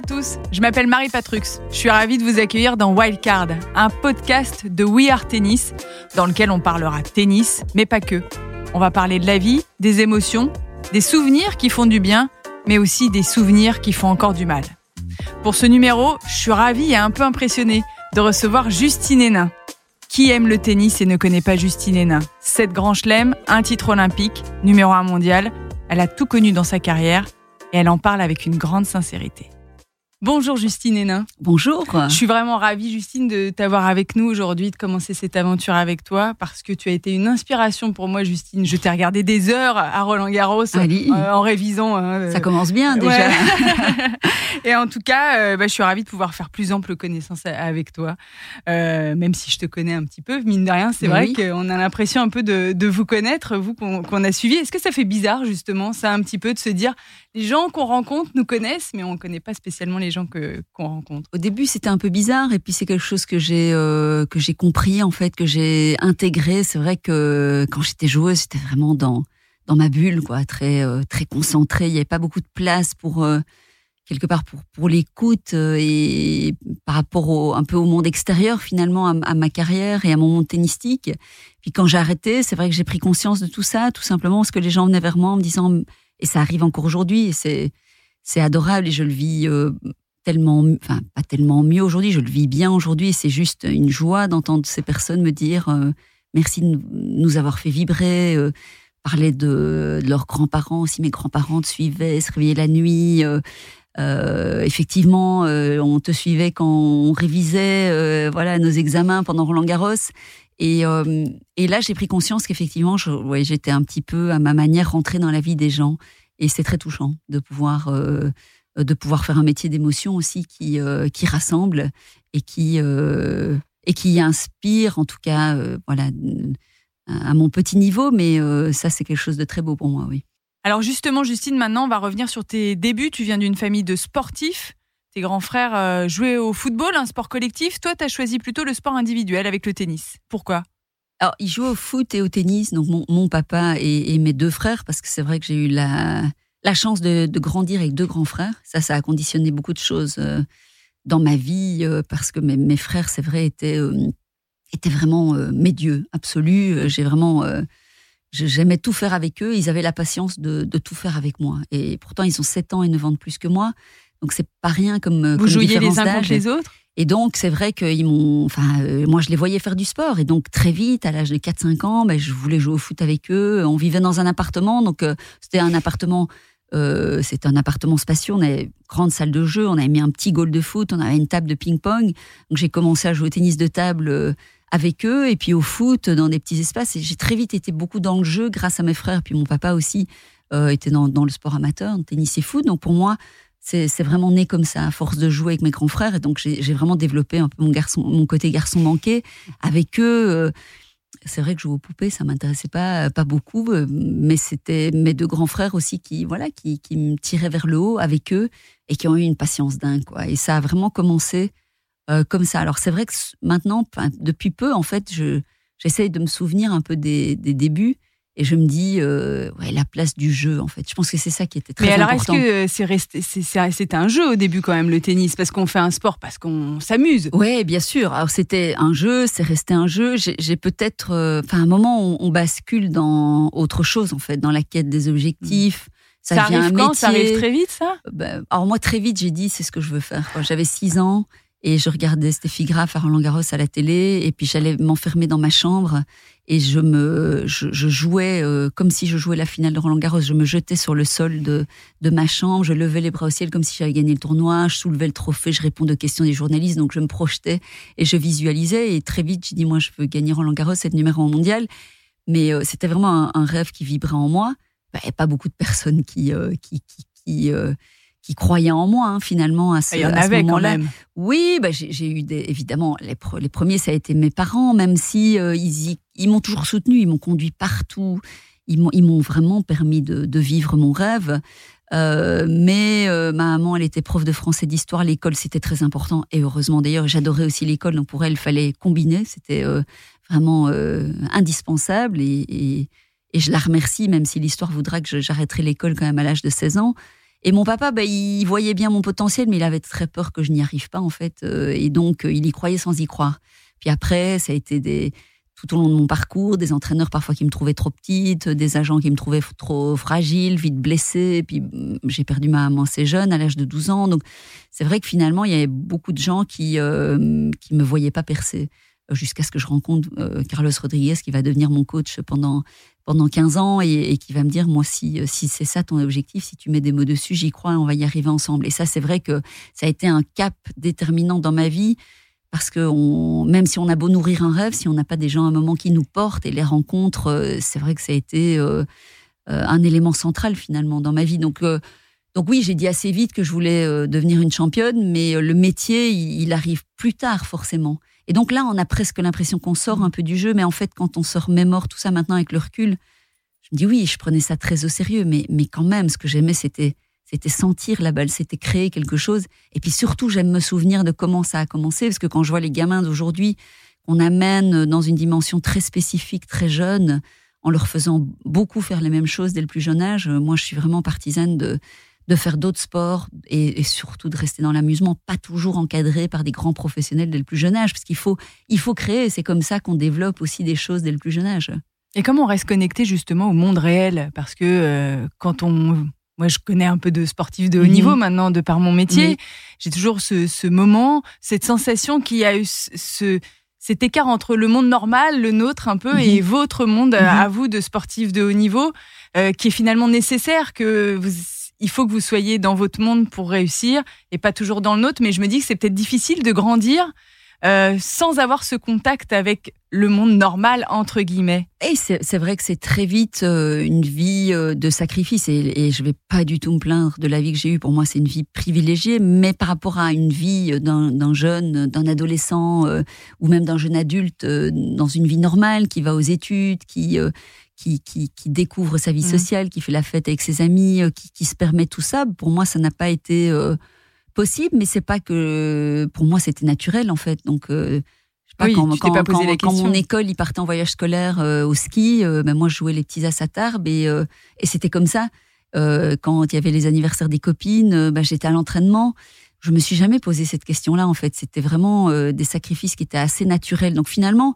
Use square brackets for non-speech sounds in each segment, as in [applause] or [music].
à tous, je m'appelle Marie Patrux. Je suis ravie de vous accueillir dans Wildcard, un podcast de We Are Tennis, dans lequel on parlera tennis, mais pas que. On va parler de la vie, des émotions, des souvenirs qui font du bien, mais aussi des souvenirs qui font encore du mal. Pour ce numéro, je suis ravie et un peu impressionnée de recevoir Justine Hénin. Qui aime le tennis et ne connaît pas Justine Hénin? Sept grands chelems, un titre olympique, numéro un mondial. Elle a tout connu dans sa carrière et elle en parle avec une grande sincérité. Bonjour Justine Hénin. Bonjour. Je suis vraiment ravie Justine de t'avoir avec nous aujourd'hui, de commencer cette aventure avec toi parce que tu as été une inspiration pour moi Justine. Je t'ai regardé des heures à Roland Garros euh, en révisant. Hein, Ça commence bien déjà. [laughs] Et en tout cas, euh, bah, je suis ravie de pouvoir faire plus ample connaissance avec toi, euh, même si je te connais un petit peu. Mine de rien, c'est vrai qu'on a l'impression un peu de, vous connaître, vous qu'on a suivi. Est-ce que ça fait bizarre justement, ça un petit peu de se dire les gens qu'on rencontre nous connaissent, mais on ne connaît pas spécialement les gens que qu'on rencontre. Au début, c'était un peu bizarre, et puis c'est quelque chose que j'ai euh, que j'ai compris en fait, que j'ai intégré. C'est vrai que quand j'étais joueuse, j'étais vraiment dans dans ma bulle, quoi, très euh, très concentrée. Il n'y avait pas beaucoup de place pour euh, quelque part pour pour l'écoute et par rapport au, un peu au monde extérieur finalement à, à, ma carrière et à mon monde tennistique. Puis quand j'ai arrêté, c'est vrai que j'ai pris conscience de tout ça, tout simplement parce que les gens venaient vers moi en me disant et ça arrive encore aujourd'hui c'est c'est adorable et je le vis euh, tellement, enfin pas tellement mieux aujourd'hui, je le vis bien aujourd'hui c'est juste une joie d'entendre ces personnes me dire euh, merci de nous avoir fait vibrer, euh, parler de, leurs grands-parents aussi, mes grands-parents te suivaient, se réveillaient la nuit. effectivement, on te suivait quand on révisait voilà nos examens pendant Roland Garros. Et, et là, j'ai pris conscience qu'effectivement, j'étais un petit peu à ma manière rentrée dans la vie des gens. Et c'est très touchant de pouvoir, euh, de pouvoir faire un métier d'émotion aussi qui, euh, qui rassemble et qui, euh, et qui inspire, en tout cas, voilà, à mon petit niveau. Mais ça, c'est quelque chose de très beau pour moi, oui. Alors justement, Justine, maintenant, on va revenir sur tes débuts. Tu viens d'une famille de sportifs. Tes grands frères jouaient au football, un sport collectif. Toi, tu as choisi plutôt le sport individuel avec le tennis. Pourquoi? Alors, ils jouaient au foot et au tennis, donc mon, papa et, mes deux frères, parce que c'est vrai que j'ai eu la, chance de, grandir avec deux grands frères. Ça, ça a conditionné beaucoup de choses euh, dans ma vie, euh, parce que mes, frères, c'est vrai, étaient, euh, étaient vraiment mes dieux absolus. J'ai vraiment. J'aimais tout faire avec eux. Ils avaient la patience de, tout faire avec moi. Et pourtant, ils ont 7 ans et 9 ans de plus que moi. Donc, c'est pas rien comme. Vous jouiez les uns contre les autres? Et donc, c'est vrai qu'ils m'ont. Enfin, euh, moi, je les voyais faire du sport. Et donc, très vite, à l'âge de 4-5 ans, ben, je voulais jouer au foot avec eux. On vivait dans un appartement. Donc, euh, c'était un appartement. Euh, c'était un appartement spacieux. On avait une grande salle de jeu. On avait mis un petit goal de foot. On avait une table de ping-pong. Donc, j'ai commencé à jouer au tennis de table avec eux. Et puis, au foot, dans des petits espaces. Et j'ai très vite été beaucoup dans le jeu grâce à mes frères. Puis, mon papa aussi était dans, dans le sport amateur, tennis et foot. Donc, pour moi, c'est vraiment né comme ça, à force de jouer avec mes grands frères. Et donc, j'ai vraiment développé un peu mon, garçon, mon côté garçon manqué. Avec eux, euh, c'est vrai que jouer aux poupées, ça m'intéressait pas, pas beaucoup. Euh, mais c'était mes deux grands frères aussi qui, voilà, qui, qui, me tiraient vers le haut avec eux et qui ont eu une patience dingue. Quoi. Et ça a vraiment commencé euh, comme ça. Alors, c'est vrai que maintenant, depuis peu, en fait, j'essaye de me souvenir un peu des, des débuts. Et je me dis, euh, ouais, la place du jeu, en fait. Je pense que c'est ça qui était très important. Mais alors, est-ce que c'est resté, c'était un jeu au début quand même, le tennis Parce qu'on fait un sport, parce qu'on s'amuse. Oui, bien sûr. Alors, c'était un jeu, c'est resté un jeu. J'ai peut-être. Euh, enfin, à un moment, on, bascule dans autre chose, en fait, dans la quête des objectifs. Ça, ça arrive quand? Ça arrive très vite, ça? Ben, Alors, moi, très vite, j'ai dit, c'est ce que je veux faire. J'avais 6 ans. Et je regardais Steffi Graf à Roland Garros à la télé, et puis j'allais m'enfermer dans ma chambre et je me, je, jouais euh, comme si je jouais la finale de Roland Garros. Je me jetais sur le sol de, de ma chambre, je levais les bras au ciel comme si j'avais gagné le tournoi, je soulevais le trophée, je répondais aux questions des journalistes, donc je me projetais et je visualisais. Et très vite, j'ai dit moi, je veux gagner Roland Garros, être numéro un mondial. Mais euh, c'était vraiment un, rêve qui vibrait en moi. Il n'y avait pas beaucoup de personnes qui, euh, qui, qui, qui qui croyaient en moi hein, finalement à ce, Il y en avait quand même. Oui, bah, j'ai eu des, évidemment les, les, premiers ça a été mes parents, même si euh, ils, ils m'ont toujours soutenu, ils m'ont conduit partout, ils m'ont vraiment permis de, de, vivre mon rêve. Euh, mais euh, ma maman, elle était prof de français d'histoire. L'école, c'était très important. Et heureusement, d'ailleurs, j'adorais aussi l'école. Donc pour elle, il fallait combiner. C'était vraiment indispensable. Et, et, et, je la remercie, même si l'histoire voudra que j'arrêterai l'école quand même à l'âge de 16 ans. Et mon papa, bah, il voyait bien mon potentiel, mais il avait très peur que je n'y arrive pas, en fait. Euh, et donc, il y croyait sans y croire. Puis après, ça a été des, tout au long de mon parcours, des entraîneurs parfois qui me trouvaient trop petite, des agents qui me trouvaient trop fragile, vite blessée. Puis mm, j'ai perdu ma maman assez jeune, à l'âge de 12 ans. Donc c'est vrai que finalement, il y avait beaucoup de gens qui euh, qui me voyaient pas percer jusqu'à ce que je rencontre euh, Carlos Rodriguez qui va devenir mon coach pendant pendant 15 ans et, qui va me dire moi si si c'est ça ton objectif si tu mets des mots dessus j'y crois on va y arriver ensemble et ça c'est vrai que ça a été un cap déterminant dans ma vie parce que même si on a beau nourrir un rêve si on n'a pas des gens à un moment qui nous portent et les rencontres euh, c'est vrai que ça a été euh, un élément central finalement dans ma vie donc donc oui, j'ai dit assez vite que je voulais devenir une championne, mais le métier, il arrive plus tard forcément. Et donc là, on a presque l'impression qu'on sort un peu du jeu, mais en fait, quand on se remémore tout ça maintenant avec le recul, je me dis oui, je prenais ça très au sérieux, mais, mais quand même, ce que j'aimais, c'était c'était sentir la balle, c'était créer quelque chose. Et puis surtout, j'aime me souvenir de comment ça a commencé, parce que quand je vois les gamins d'aujourd'hui qu'on amène dans une dimension très spécifique, très jeune, en leur faisant beaucoup faire les mêmes choses dès le plus jeune âge, moi, je suis vraiment partisane de de faire d'autres sports et, surtout de rester dans l'amusement, pas toujours encadré par des grands professionnels dès le plus jeune âge, parce qu'il faut, il faut créer. C'est comme ça qu'on développe aussi des choses dès le plus jeune âge. Et comment on reste connecté justement au monde réel? Parce que euh, quand on moi, je connais un peu de sportifs de haut mhm. niveau maintenant, de par mon métier. J'ai toujours ce, moment, cette sensation qu'il y a eu ce, cet écart entre le monde normal, le nôtre un peu, et mhm. votre monde mhm. à vous de sportifs de haut niveau, euh, qui est finalement nécessaire que vous il faut que vous soyez dans votre monde pour réussir et pas toujours dans le nôtre. Mais je me dis que c'est peut-être difficile de grandir euh, sans avoir ce contact avec le monde normal entre guillemets. Et c'est vrai que c'est très vite euh, une vie euh, de sacrifice et, et, je vais pas du tout me plaindre de la vie que j'ai eue. Pour moi, c'est une vie privilégiée, mais par rapport à une vie d'un jeune, d'un adolescent ou même d'un jeune adulte dans une vie normale qui va aux études, qui qui, qui, découvre sa vie mmh. sociale, qui fait la fête avec ses amis, euh, qui, qui se permet tout ça. Pour moi, ça n'a pas été euh, possible, mais c'est pas que pour moi c'était naturel en fait. Donc euh, je sais pas, quand, quand, quand, quand, mon école il partait en voyage scolaire au ski, ben moi je jouais les petits à tarbes et, et c'était comme ça. quand il y avait les anniversaires des copines, ben, j'étais à l'entraînement. Je me suis jamais posé cette question-là en fait. C'était vraiment des sacrifices qui étaient assez naturels. Donc finalement,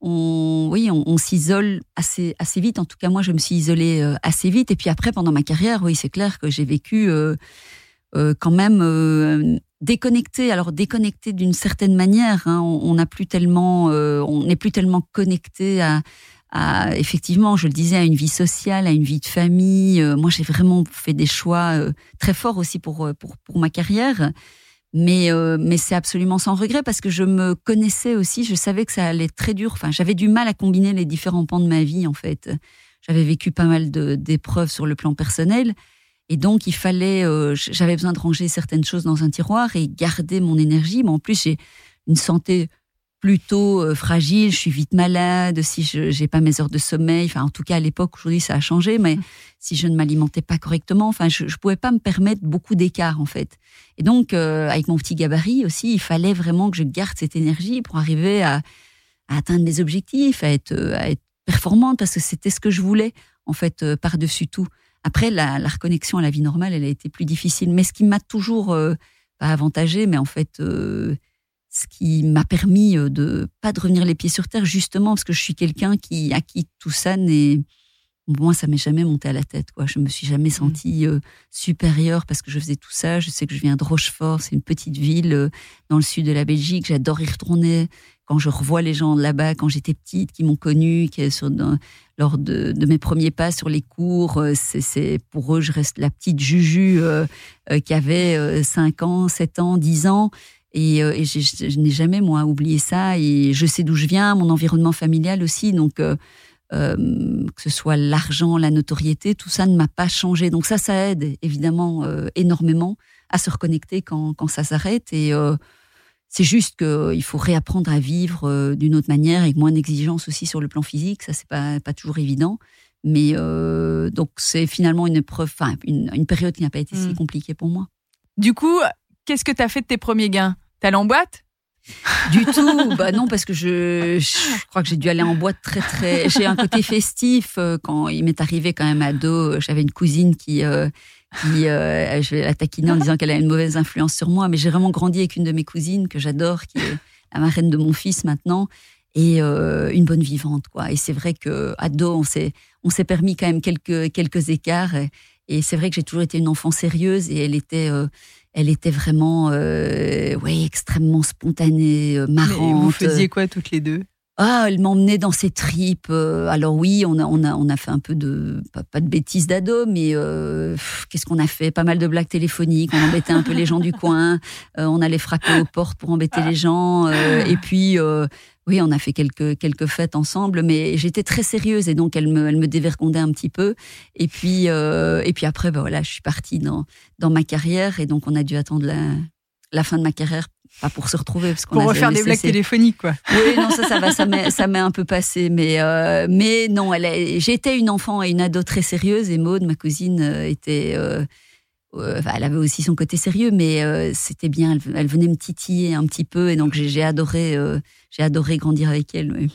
on, oui, on, s'isole assez, assez vite. En tout cas, moi, je me suis isolée euh, assez vite. Et puis après, pendant ma carrière, oui, c'est clair que j'ai vécu euh, euh, quand même déconnecté. Alors déconnecté d'une certaine manière. Hein. on n'a plus tellement, on n'est plus tellement connecté à, à, effectivement, je le disais, à une vie sociale, à une vie de famille. moi, j'ai vraiment fait des choix très forts aussi pour, pour, pour ma carrière. Mais, euh, mais c'est absolument sans regret parce que je me connaissais aussi, je savais que ça allait très dur. Enfin, j'avais du mal à combiner les différents pans de ma vie, en fait. J'avais vécu pas mal d'épreuves sur le plan personnel. Et donc, il fallait, euh, j'avais besoin de ranger certaines choses dans un tiroir et garder mon énergie. Mais en plus, j'ai une santé plutôt euh, fragile, je suis vite malade, si je n'ai pas mes heures de sommeil, enfin en tout cas à l'époque, aujourd'hui ça a changé, mais mmh. si je ne m'alimentais pas correctement, enfin je ne pouvais pas me permettre beaucoup d'écart en fait. Et donc euh, avec mon petit gabarit aussi, il fallait vraiment que je garde cette énergie pour arriver à, atteindre mes objectifs, à être, à être performante parce que c'était ce que je voulais en fait euh, par-dessus tout. Après la, la, reconnexion à la vie normale, elle a été plus difficile, mais ce qui m'a toujours pas avantagé, mais en fait ce qui m'a permis euh, de pas de revenir les pieds sur terre justement parce que je suis quelqu'un qui à qui tout ça n'est moi ça m'est jamais monté à la tête quoi. Je me suis jamais mmh. sentie euh, supérieure parce que je faisais tout ça. Je sais que je viens de Rochefort c'est une petite ville euh, dans le sud de la Belgique. J'adore y retourner. Quand je revois les gens là-bas quand j'étais petite qui m'ont connue qui sur lors de, de, mes premiers pas sur les cours c'est pour eux je reste la petite Juju qui avait 5 ans 7 ans 10 ans et, euh, je, n'ai jamais, moi, oublié ça. Et je sais d'où je viens, mon environnement familial aussi. Donc, euh, euh, que ce soit l'argent, la notoriété, tout ça ne m'a pas changé. Donc ça, ça aide évidemment énormément à se reconnecter quand, quand ça s'arrête. Et c'est juste qu'il faut réapprendre à vivre d'une autre manière, avec moins d'exigences aussi sur le plan physique. Ça, c'est pas, pas toujours évident. Mais donc c'est finalement une épreuve, enfin une, une, période qui n'a pas été si mmh. compliquée pour moi. Du coup, qu'est-ce que tu as fait de tes premiers gains? T'es allé en boîte? Du tout, bah non parce que je, crois que j'ai dû aller en boîte très très. J'ai un côté festif euh, quand il m'est arrivé quand même ado. J'avais une cousine qui euh, qui, je vais la taquiner en disant qu'elle a une mauvaise influence sur moi, mais j'ai vraiment grandi avec une de mes cousines que j'adore, qui est la marraine de mon fils maintenant, et une bonne vivante, quoi. Et c'est vrai que ado, on s'est, on s'est permis quand même quelques quelques écarts. Et, c'est vrai que j'ai toujours été une enfant sérieuse, et elle était, elle était vraiment, ouais, extrêmement spontanée, marrante. Mais vous faisiez quoi toutes les deux? Ah, elle m'emmenait dans ses tripes. Euh, alors oui, on a, on a, on a fait un peu de, pas, de bêtises d'ado, mais euh, qu'est-ce qu'on a fait? Pas mal de blagues téléphoniques. On embêtait un peu les gens du coin. Euh, on allait frapper aux portes pour embêter les gens. et puis, oui, on a fait quelques, quelques fêtes ensemble, mais j'étais très sérieuse et donc elle me, elle me dévergondait un petit peu. Et puis, et puis après, ben voilà, je suis partie dans, dans ma carrière et donc on a dû attendre la, la fin de ma carrière pas pour se retrouver parce qu'on pour refaire des blagues téléphoniques quoi. Oui non ça ça va ça m'est ça m'est un peu passé mais euh, mais non elle j'étais une enfant et une ado très sérieuse et Maude ma cousine euh, était euh, elle avait aussi son côté sérieux mais c'était bien elle, venait me titiller un petit peu et donc j'ai adoré j'ai adoré grandir avec elle.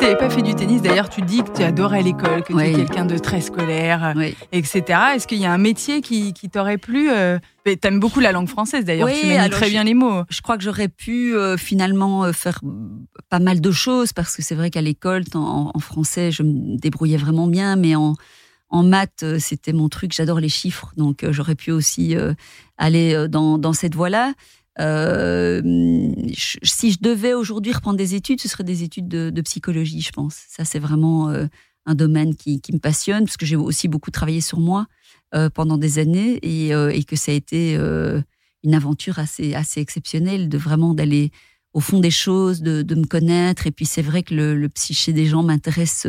Pas fait du tennis, d'ailleurs, tu dis que tu adorais l'école, que tu es quelqu'un de très scolaire, etc. Est-ce qu'il y a un métier qui, t'aurait plu euh, Tu aimes beaucoup la langue française, d'ailleurs. tu manies très bien les mots. Je crois que j'aurais pu euh, finalement euh, faire pas mal de choses parce que c'est vrai qu'à l'école, en, français, je me débrouillais vraiment bien, mais en en maths, c'était mon truc. J'adore les chiffres, donc j'aurais pu aussi aller dans, dans cette voie-là. Euh, si je devais aujourd'hui reprendre des études, ce seraient des études de, psychologie, je pense. Ça, c'est vraiment euh, un domaine qui, me passionne, parce que j'ai aussi beaucoup travaillé sur moi euh, pendant des années et, que ça a été une aventure assez, assez exceptionnelle de vraiment d'aller au fond des choses, de, me connaître. Et puis c'est vrai que le, psyché des gens m'intéresse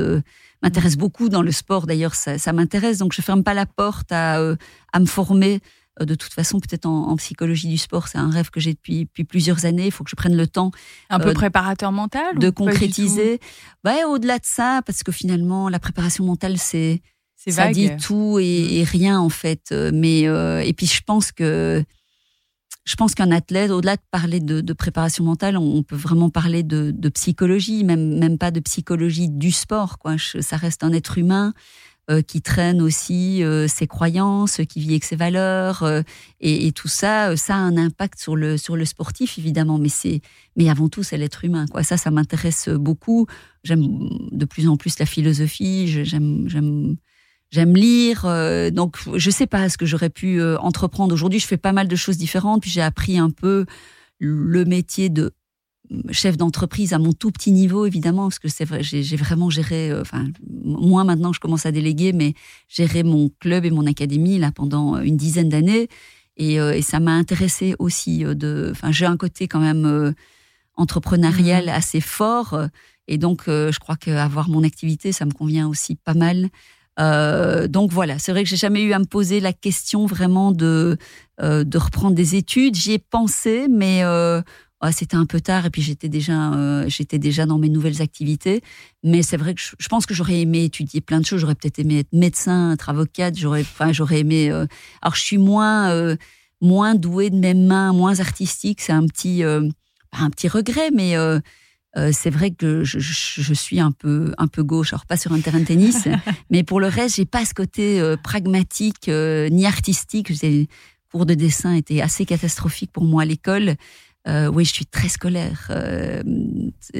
m'intéresse beaucoup dans le sport. D'ailleurs, ça, m'intéresse. Donc je ferme pas la porte à, me former de toute façon, peut-être en, psychologie du sport, c'est un rêve que j'ai depuis, depuis, plusieurs années. Il faut que je prenne le temps. Un peu euh, préparateur mental De concrétiser. Ouais, au-delà de ça, parce que finalement, la préparation mentale, c'est. Ça dit tout et, mm. rien, en fait. Euh, mais, et puis, je pense que. Je pense qu'un athlète, au-delà de parler de, préparation mentale, on, peut vraiment parler de, psychologie, même, même pas de psychologie du sport. Quoi. ça reste un être humain. Euh, qui traîne aussi euh, ses croyances, qui vit avec ses valeurs, euh, et, tout ça, ça a un impact sur le sur le sportif évidemment, mais c'est mais avant tout c'est l'être humain quoi. Ça, ça m'intéresse beaucoup. J'aime de plus en plus la philosophie. J'aime lire, donc je sais pas ce que j'aurais pu entreprendre. Aujourd'hui, je fais pas mal de choses différentes, puis j'ai appris un peu le métier de chef d'entreprise à mon tout petit niveau, évidemment, parce que c'est vrai, j'ai vraiment géré, euh, enfin, moi maintenant je commence à déléguer, mais géré mon club et mon académie là pendant une dizaine d'années. Et, euh, ça m'a intéressé aussi euh, de, enfin, j'ai un côté quand même entrepreneurial mmh. assez fort. Et donc, je crois qu'avoir mon activité, ça me convient aussi pas mal. donc voilà, c'est vrai que j'ai jamais eu à me poser la question vraiment de de reprendre des études. J'y ai pensé, mais ah, c'était un peu tard et puis j'étais déjà, euh, j'étais déjà dans mes nouvelles activités. Mais c'est vrai que je, pense que j'aurais aimé étudier plein de choses. J'aurais peut-être aimé être médecin, être avocate. J'aurais, enfin, j'aurais aimé. Euh, alors, je suis moins, euh, moins douée de mes mains, moins artistique. C'est un petit, un petit regret, mais. c'est vrai que je, je, suis un peu un peu gauche, alors pas sur un terrain de tennis, [laughs] mais pour le reste, j'ai pas ce côté pragmatique ni artistique. Les cours de dessin étaient assez catastrophiques pour moi à l'école. Euh, oui, je suis très scolaire, euh,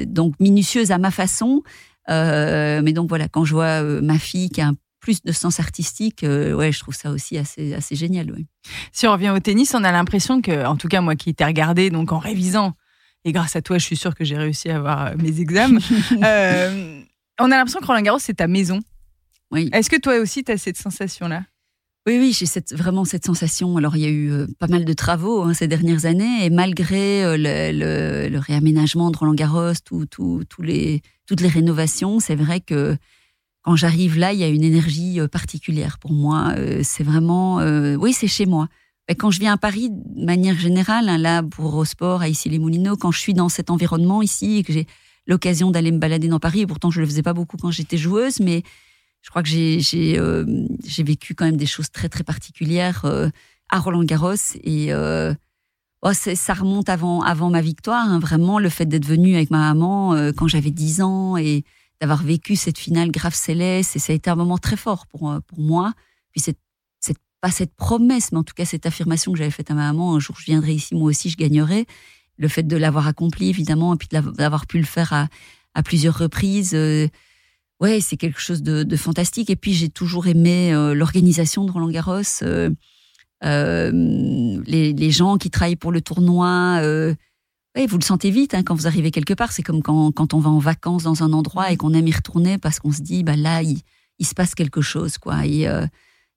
donc minutieuse à ma façon. Euh, mais donc voilà, quand je vois ma fille qui a un plus de sens artistique, ouais, je trouve ça aussi assez, assez génial. Si on revient au tennis, on a l'impression que, en tout cas moi qui t'ai regardé donc en révisant, et grâce à toi, je suis sûre que j'ai réussi à avoir mes examens. [laughs] on a l'impression que Roland Garros c'est ta maison. Oui. Est-ce que toi aussi tu as cette sensation-là? Oui, oui, j'ai vraiment cette sensation. Alors, il y a eu euh, pas mal de travaux hein, ces dernières années, et malgré euh, le, réaménagement de Roland Garros, les, toutes les rénovations, c'est vrai que quand j'arrive là, il y a une énergie euh, particulière pour moi. c'est vraiment, oui, c'est chez moi. Quand je viens à Paris, de manière générale, hein, là, pour Eurosport, à Issy-les-Moulineaux, quand je suis dans cet environnement ici et que j'ai l'occasion d'aller me balader dans Paris, et pourtant je le faisais pas beaucoup quand j'étais joueuse, mais je crois que j'ai euh, vécu quand même des choses très très particulières euh, à Roland Garros et euh, Oh, ça remonte avant, avant ma victoire, hein, vraiment, le fait d'être venue avec ma maman euh, quand j'avais 10 ans et d'avoir vécu cette finale grave céleste. Et ça a été un moment très fort pour, euh, pour moi. Puis c'est pas cette promesse, mais en tout cas cette affirmation que j'avais faite à ma maman, un jour je viendrai ici, moi aussi je gagnerai. Le fait de l'avoir accompli, évidemment, et puis d'avoir pu le faire à, à plusieurs reprises. Euh, ouais, c'est quelque chose de, fantastique. Et puis j'ai toujours aimé l'organisation de Roland Garros. Euh, les, les, gens qui travaillent pour le tournoi, euh, vous le sentez vite hein, quand vous arrivez quelque part. C'est comme quand, on va en vacances dans un endroit et qu'on aime y retourner parce qu'on se dit, bah là, il, se passe quelque chose, quoi. Euh,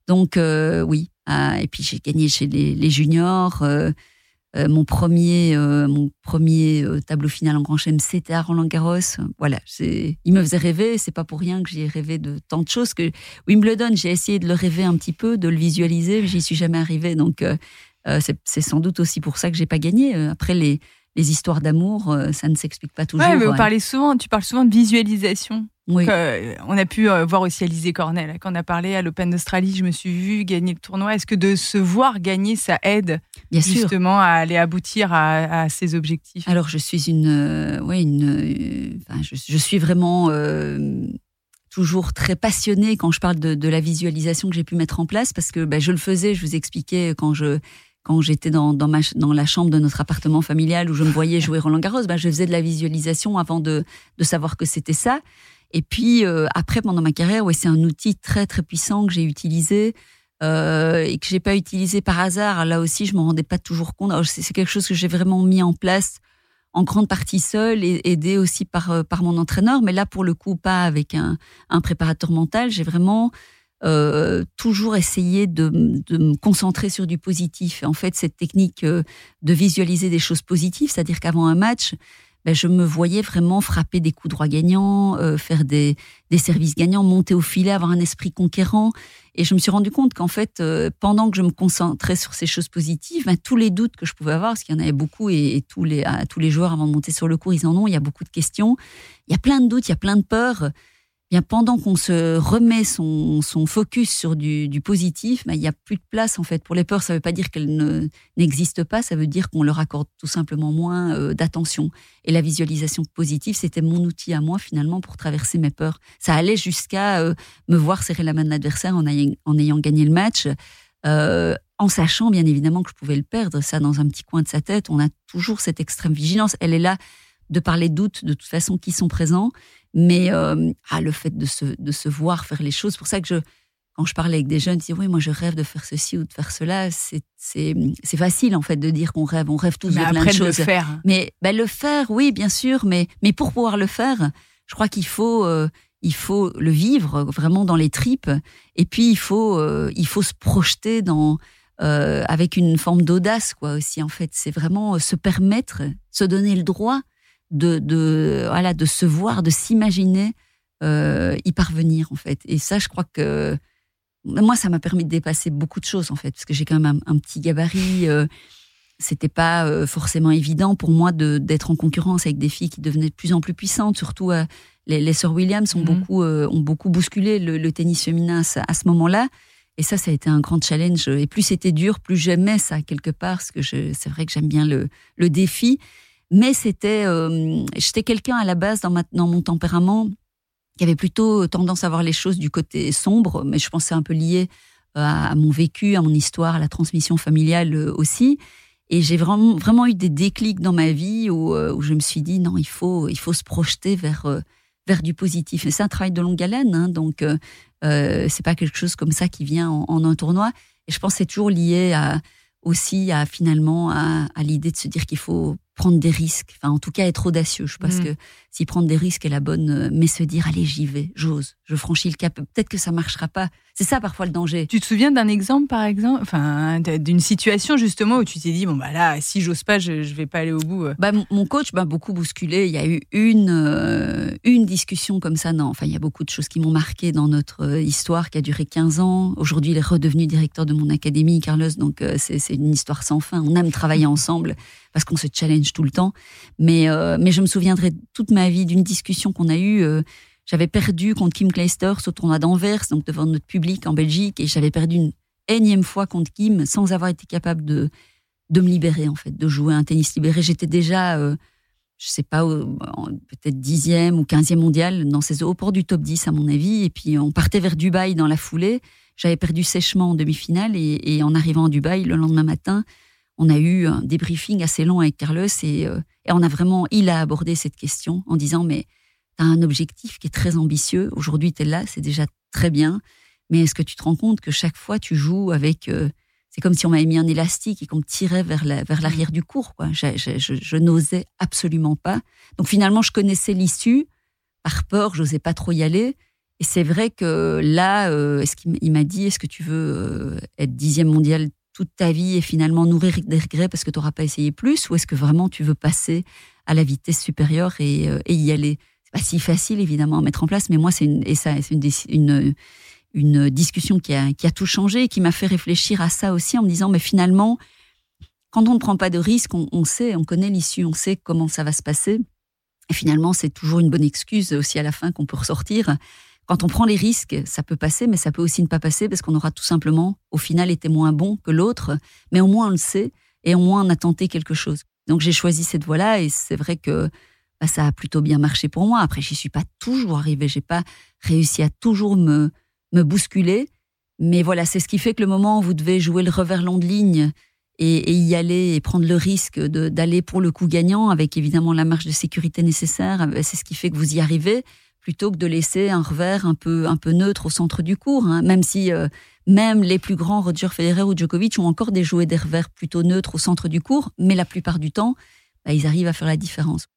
donc oui. Ah, et puis j'ai gagné chez les juniors. Euh, mon premier, euh, mon premier euh, tableau final en Grand Chelem, c'était à Roland Garros. Voilà, il me faisait rêver. C'est pas pour rien que j'ai rêvé de tant de choses. Que Wimbledon, j'ai essayé de le rêver un petit peu, de le visualiser, j'y suis jamais arrivée. Donc, c'est sans doute aussi pour ça que j'ai pas gagné. Après, les, les histoires d'amour, ça ne s'explique pas toujours. Ouais, mais vous parlez souvent, tu parles souvent de visualisation. Oui. Euh, on a pu euh, voir aussi Alizé Cornell. Quand on a parlé à l'Open d'Australie, je me suis vue gagner le tournoi. Est-ce que de se voir gagner, ça aide justement à aller aboutir à, ses objectifs? Alors, je suis une. Euh, oui, une. je, suis vraiment. toujours très passionnée quand je parle de, la visualisation que j'ai pu mettre en place parce que bah, je le faisais, je vous expliquais quand je quand j'étais dans, dans, ma, dans la chambre de notre appartement familial où je me voyais jouer Roland Garros, bah, je faisais de la visualisation avant de, de savoir que c'était ça. Et puis euh, après, pendant ma carrière, ouais, c'est un outil très très puissant que j'ai utilisé euh, et que j'ai pas utilisé par hasard. Là aussi, je m'en rendais pas toujours compte. C'est quelque chose que j'ai vraiment mis en place en grande partie seul et aidé aussi par euh, par mon entraîneur. Mais là, pour le coup, pas avec un, un préparateur mental. J'ai vraiment euh, toujours essayé de, me concentrer sur du positif. En fait, cette technique euh, de visualiser des choses positives, c'est-à-dire qu'avant un match, ben, je me voyais vraiment frapper des coups droits gagnants, euh, faire des, services gagnants, monter au filet, avoir un esprit conquérant. Et je me suis rendu compte qu'en fait, pendant que je me concentrais sur ces choses positives, ben, tous les doutes que je pouvais avoir, parce qu'il y en avait beaucoup, et, tous, les, tous les joueurs avant de monter sur le cours, ils en ont, il y a beaucoup de questions, il y a plein de doutes, il y a plein de peurs bien pendant qu'on se remet son, son, focus sur du, du positif, ben, il n'y a plus de place en fait pour les peurs. Ça ne veut pas dire qu'elles n'existent pas, ça veut dire qu'on leur accorde tout simplement moins euh, d'attention. Et la visualisation positive, c'était mon outil à moi finalement pour traverser mes peurs. Ça allait jusqu'à euh, me voir serrer la main de l'adversaire en, en, ayant gagné le match. Euh, en sachant bien évidemment que je pouvais le perdre, ça dans un petit coin de sa tête, on a toujours cette extrême vigilance. Elle est là de par les doutes de toute façon qui sont présents, mais euh, ah, le fait de se, de se voir faire les choses, c'est pour ça que je, quand je parlais avec des jeunes, ils disaient oui, moi je rêve de faire ceci ou de faire cela. C'est facile en fait de dire qu'on rêve, on rêve tous de plein de choses. Le faire. Mais ben, le faire, oui, bien sûr, mais mais pour pouvoir le faire, je crois qu'il faut euh, il faut le vivre vraiment dans les tripes, et puis il faut euh, il faut se projeter dans avec une forme d'audace quoi aussi en fait. C'est vraiment se permettre, se donner le droit de, de, voilà, de se voir, de s'imaginer euh, y parvenir, en fait. Et ça, je crois que moi, ça m'a permis de dépasser beaucoup de choses, en fait, parce que j'ai quand même un, petit gabarit. Euh, c'était pas euh, forcément évident pour moi d'être en concurrence avec des filles qui devenaient de plus en plus puissantes. Surtout, euh, les, les sœurs Williams ont, mhm. beaucoup, ont beaucoup bousculé le, tennis féminin à ce, moment-là. Et ça, ça a été un grand challenge. Et plus c'était dur, plus j'aimais ça quelque part, parce que c'est vrai que j'aime bien le, le défi. Mais c'était, euh, j'étais quelqu'un à la base dans, mon tempérament qui avait plutôt tendance à voir les choses du côté sombre, mais je pensais un peu lié euh, à, mon vécu, à mon histoire, à la transmission familiale euh, aussi. Et j'ai vraiment, vraiment eu des déclics dans ma vie où, je me suis dit non, il faut, il faut se projeter vers, vers du positif. Et c'est un travail de longue haleine, hein, donc euh, c'est pas quelque chose comme ça qui vient en, un tournoi. Et je pense que c'est toujours lié aussi à finalement à l'idée de se dire qu'il faut prendre des risques, enfin en tout cas être audacieux. Je pense mm. que si prendre des risques est la bonne, euh, mais se dire allez j'y vais, j'ose, je franchis le cap. Peut-être que ça marchera pas. C'est ça parfois le danger. Tu te souviens d'un exemple par exemple, enfin d'une situation justement où tu t'es dit bon bah là si j'ose pas je, je vais pas aller au bout. Euh. Bah mon coach m'a beaucoup bousculé. Il y a eu une euh, une discussion comme ça non. Enfin il y a beaucoup de choses qui m'ont marqué dans notre histoire qui a duré 15 ans. Aujourd'hui il est redevenu directeur de mon académie Carlos donc c'est une histoire sans fin. On aime travailler ensemble parce qu'on se challenge tout le temps. Mais, euh, mais je me souviendrai toute ma vie d'une discussion qu'on a eue. J'avais perdu contre Kim Clijsters au tournoi d'Anvers, donc devant notre public en Belgique, et j'avais perdu une énième fois contre Kim sans avoir été capable de, de me libérer en fait, de jouer un tennis libéré. J'étais déjà, euh, je sais pas, peut-être dixième ou quinzième mondial dans ces au port du top 10 à mon avis. Et puis on partait vers Dubaï dans la foulée. J'avais perdu sèchement en demi-finale et, en arrivant à Dubaï le lendemain matin, on a eu un débriefing assez long avec Carlos et, euh, et on a vraiment, il a abordé cette question en disant mais tu as un objectif qui est très ambitieux. Aujourd'hui, tu es là, c'est déjà très bien. Mais est-ce que tu te rends compte que chaque fois, tu joues avec... Euh, c'est comme si on m'avait mis un élastique et qu'on me tirait vers vers l'arrière du cours. Quoi. Je, je, n'osais absolument pas. Donc finalement, je connaissais l'issue. Par peur, j'osais pas trop y aller. Et c'est vrai que là, euh, est-ce qu'il m'a dit, est-ce que tu veux euh, être dixième mondial toute ta vie et finalement nourrir des regrets parce que tu n'auras pas essayé plus, ou est-ce que vraiment tu veux passer à la vitesse supérieure et, et y aller? Pas si facile évidemment à mettre en place, mais moi c'est une et ça une, une, une discussion qui a qui a tout changé et qui m'a fait réfléchir à ça aussi en me disant mais finalement quand on ne prend pas de risque, on, sait, on connaît l'issue, on sait comment ça va se passer. Et finalement, c'est toujours une bonne excuse aussi à la fin qu'on peut ressortir. Quand on prend les risques, ça peut passer, mais ça peut aussi ne pas passer parce qu'on aura tout simplement, au final, été moins bon que l'autre. Mais au moins, on le sait et au moins, on a tenté quelque chose. Donc, j'ai choisi cette voie-là et c'est vrai que bah, ça a plutôt bien marché pour moi. Après, j'y suis pas toujours arrivée. J'ai pas réussi à toujours me, me bousculer. Mais voilà, c'est ce qui fait que le moment où vous devez jouer le revers long de ligne et, y aller et prendre le risque d'aller pour le coup gagnant avec évidemment la marge de sécurité nécessaire, euh, c'est ce qui fait que vous y arrivez plutôt que de laisser un revers un peu un peu neutre au centre du cours. Hein. Même si euh, même les plus grands Roger Federer ou Djokovic ont encore des jouets des revers plutôt neutres au centre du cours, mais la plupart du temps, bah, ils arrivent à faire la différence.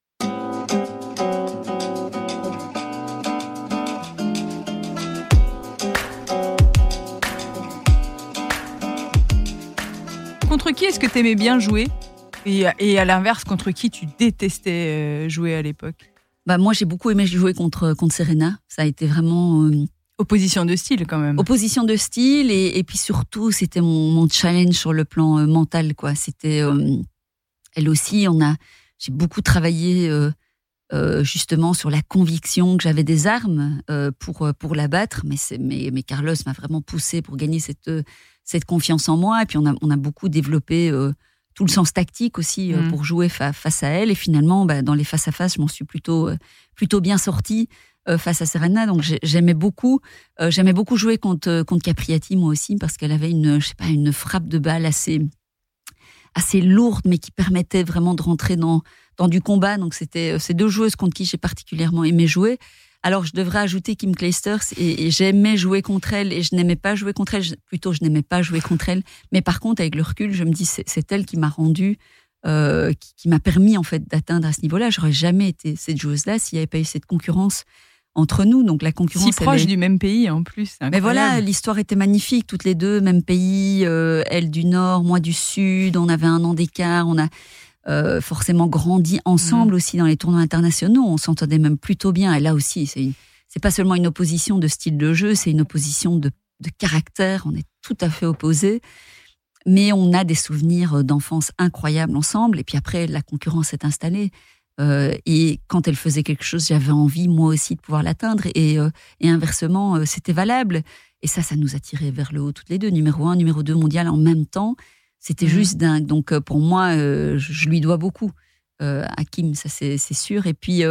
Contre qui est-ce que tu aimais bien jouer? Et, à l'inverse, contre qui tu détestais euh, jouer à l'époque? Bah moi j'ai beaucoup aimé jouer contre contre Serena. Ça a été vraiment euh, opposition de style quand même. Opposition de style et, puis surtout c'était mon, challenge sur le plan euh, mental quoi. C'était elle aussi on a j'ai beaucoup travaillé justement sur la conviction que j'avais des armes pour pour la battre mais c'est mais, mais Carlos m'a vraiment poussé pour gagner cette cette confiance en moi. Et puis on a, on a beaucoup développé euh, tout le sens tactique aussi euh, mm. pour jouer face à elle. Et finalement, bah, dans les face à face, je m'en suis plutôt euh, plutôt bien sortie face à Serena. Donc j'aimais beaucoup, j'aimais beaucoup jouer contre contre Capriati moi aussi parce qu'elle avait une, je sais pas, une frappe de balle assez assez lourde, mais qui permettait vraiment de rentrer dans dans du combat. Donc c'était ces deux joueuses contre qui j'ai particulièrement aimé jouer. Alors, je devrais ajouter Kim Clijsters et, j'aimais jouer contre elle et je n'aimais pas jouer contre elle. Plutôt, je n'aimais pas jouer contre elle. Mais par contre, avec le recul, je me dis, c'est elle qui m'a rendu, euh, qui, m'a permis en fait d'atteindre à ce niveau-là. J'aurais jamais été cette joueuse-là s'il n'y avait pas eu cette concurrence entre nous. Donc la concurrence. Si proche du même pays en plus. Mais voilà, l'histoire était magnifique. Toutes les deux, même pays. Euh, elle du nord, moi du sud. On avait un an d'écart. On a euh, forcément grandi ensemble mm. aussi dans les tournois internationaux. On s'entendait même plutôt bien. Et là aussi, c'est c'est pas seulement une opposition de style de jeu, c'est une opposition de, de caractère. On est tout à fait opposés. Mais on a des souvenirs d'enfance incroyables ensemble. Et puis après, la concurrence s'est installée. Euh, et quand elle faisait quelque chose, j'avais envie moi aussi de pouvoir l'atteindre. Et, euh, et inversement, euh, c'était valable. Et ça, ça nous a tiré vers le haut toutes les deux, numéro un, numéro deux mondial en même temps. C'était mmh. juste dingue. Donc euh, pour moi, euh, je lui dois beaucoup euh, à Kim, ça c'est sûr. Et puis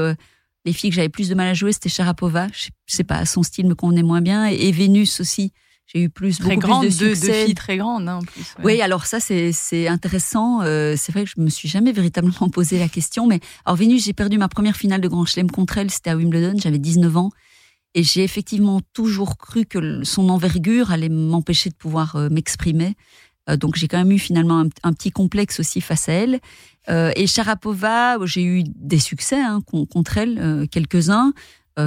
les filles que j'avais plus de mal à jouer, c'était Sharapova. Je, sais pas, son style me convenait moins bien. Et, Vénus aussi. J'ai eu plus, très beaucoup plus de succès. Deux, filles très grandes, hein, en plus. Oui, alors ça, c'est intéressant. c'est vrai que je me suis jamais véritablement [laughs] posé la question. Mais alors, Vénus, j'ai perdu ma première finale de Grand Chelem contre elle. C'était à Wimbledon. J'avais 19 ans. Et j'ai effectivement toujours cru que son envergure allait m'empêcher de pouvoir m'exprimer. Euh, donc j'ai quand même eu finalement un, petit complexe aussi face à elle. Euh, et Sharapova, j'ai eu des succès hein, contre elle, euh, quelques-uns,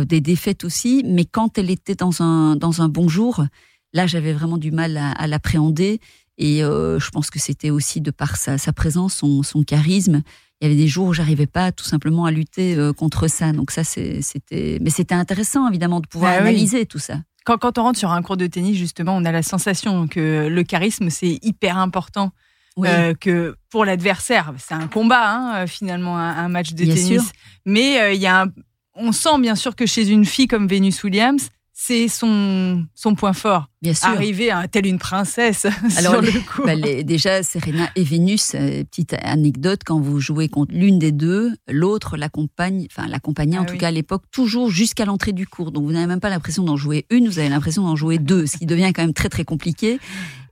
des défaites aussi, mais quand elle était dans un, dans un bon jour, là j'avais vraiment du mal à, l'appréhender. Et je pense que c'était aussi de par sa, présence, son, son, charisme. Il y avait des jours où j'arrivais pas tout simplement à lutter contre ça. Donc ça, c'était, mais c'était intéressant évidemment de pouvoir bah analyser tout ça. Quand, on rentre sur un cours de tennis, justement, on a la sensation que le charisme, c'est hyper important. Euh, que pour l'adversaire, c'est un combat hein, finalement, un, match de tennis. Mais euh, il y a on sent bien sûr que chez une fille comme Venus Williams, c'est son, son point fort. Bien sûr. Arriver à telle une princesse [laughs] sur le coup. Bah, déjà, Serena et Vénus, euh, petite anecdote, quand vous jouez contre l'une des deux, l'autre l'accompagne, enfin l'accompagnait en ah tout cas à l'époque, toujours jusqu'à l'entrée du cours. Donc vous n'avez même pas l'impression d'en jouer une, vous avez l'impression d'en jouer deux, ce qui devient quand même très très compliqué.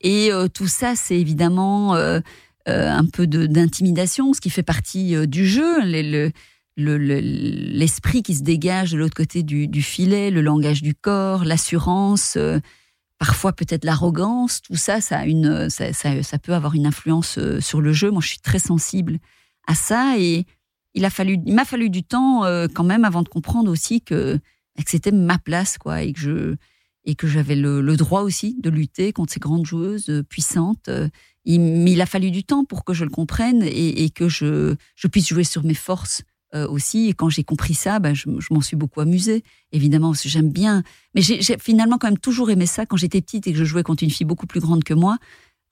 Et euh, tout ça, c'est évidemment euh, un peu d'intimidation, ce qui fait partie du jeu. le, l'esprit qui se dégage de l'autre côté du, filet, le langage du corps, l'assurance, euh, parfois peut-être l'arrogance, tout ça, ça, une, ça, ça, peut avoir une influence euh, sur le jeu. Moi, je suis très sensible à ça et il a fallu, m'a fallu du temps euh, quand même avant de comprendre aussi que, que c'était ma place, quoi, et que je et que j'avais le, droit aussi de lutter contre ces grandes joueuses puissantes. Il, mais il a fallu du temps pour que je le comprenne et, et que je, je puisse jouer sur mes forces euh, aussi. Et quand j'ai compris ça, bah, je, m'en suis beaucoup amusée, évidemment, j'aime bien. Mais j'ai finalement quand même toujours aimé ça quand j'étais petite et que je jouais contre une fille beaucoup plus grande que moi.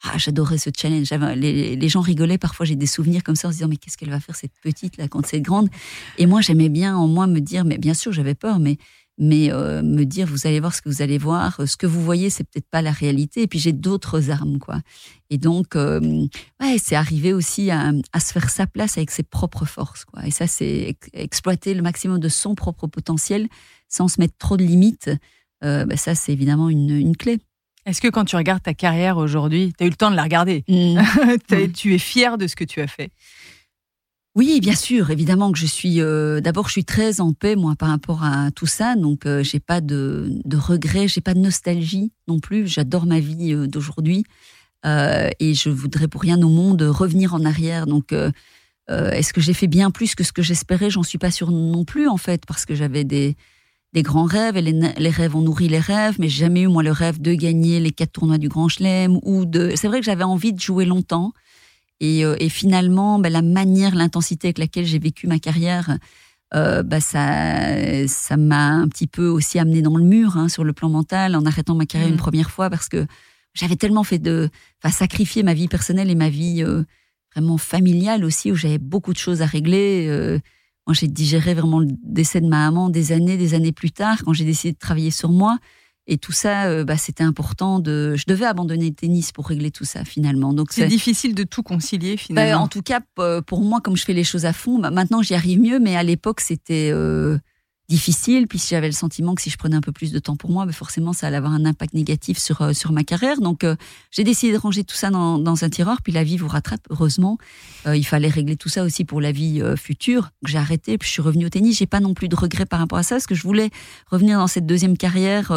Ah, j'adorais ce challenge. Les, les, gens rigolaient. Parfois, j'ai des souvenirs comme ça en se disant, mais qu'est-ce qu'elle va faire cette petite là quand c'est grande? Et moi, j'aimais bien en moi me dire, mais bien sûr, j'avais peur, mais mais euh, me dire vous allez voir ce que vous allez voir, ce que vous voyez c'est peut-être pas la réalité. Et puis j'ai d'autres armes quoi. Et donc euh, ouais c'est arrivé aussi à, à, se faire sa place avec ses propres forces quoi. Et ça c'est exploiter le maximum de son propre potentiel sans se mettre trop de limites. Euh, bah, ça c'est évidemment une, une clé. Est-ce que quand tu regardes ta carrière aujourd'hui, tu as eu le temps de la regarder? Mmh. [laughs] mmh. Tu es fier de ce que tu as fait? Oui, bien sûr, évidemment que je suis. Euh, d'abord, je suis très en paix moi par rapport à tout ça, donc euh, j'ai pas de, de regrets, j'ai pas de nostalgie non plus. J'adore ma vie euh, d'aujourd'hui et je voudrais pour rien au monde revenir en arrière. Donc, est-ce que j'ai fait bien plus que ce que j'espérais? J'en suis pas sûre non plus en fait, parce que j'avais des des grands rêves et les, les, rêves ont nourri les rêves, mais j'ai jamais eu moi le rêve de gagner les quatre tournois du Grand Chelem ou de. C'est vrai que j'avais envie de jouer longtemps. Et, euh, et finalement, bah, la manière, l'intensité avec laquelle j'ai vécu ma carrière, euh, bah, ça, ça m'a un petit peu aussi amené dans le mur hein, sur le plan mental en arrêtant ma carrière une mmh. première fois parce que j'avais tellement fait de, enfin, sacrifier ma vie personnelle et ma vie euh, vraiment familiale aussi où j'avais beaucoup de choses à régler. Euh, moi, j'ai digéré vraiment le décès de ma maman des années, des années plus tard quand j'ai décidé de travailler sur moi. Et tout ça, euh, bah, c'était important de. Je devais abandonner le tennis pour régler tout ça finalement. Donc c'est difficile de tout concilier bah, finalement. en tout cas, pour moi, comme je fais les choses à fond, bah, maintenant j'y arrive mieux, mais à l'époque c'était euh, difficile. Puis j'avais le sentiment que si je prenais un peu plus de temps pour moi, bah forcément ça allait avoir un impact négatif sur euh, sur ma carrière. Donc euh, j'ai décidé de ranger tout ça dans, dans, un tiroir. Puis la vie vous rattrape. Heureusement, euh, il fallait régler tout ça aussi pour la vie future. J'ai arrêté. Puis je suis revenue au tennis. J'ai pas non plus de regrets par rapport à ça, parce que je voulais revenir dans cette deuxième carrière.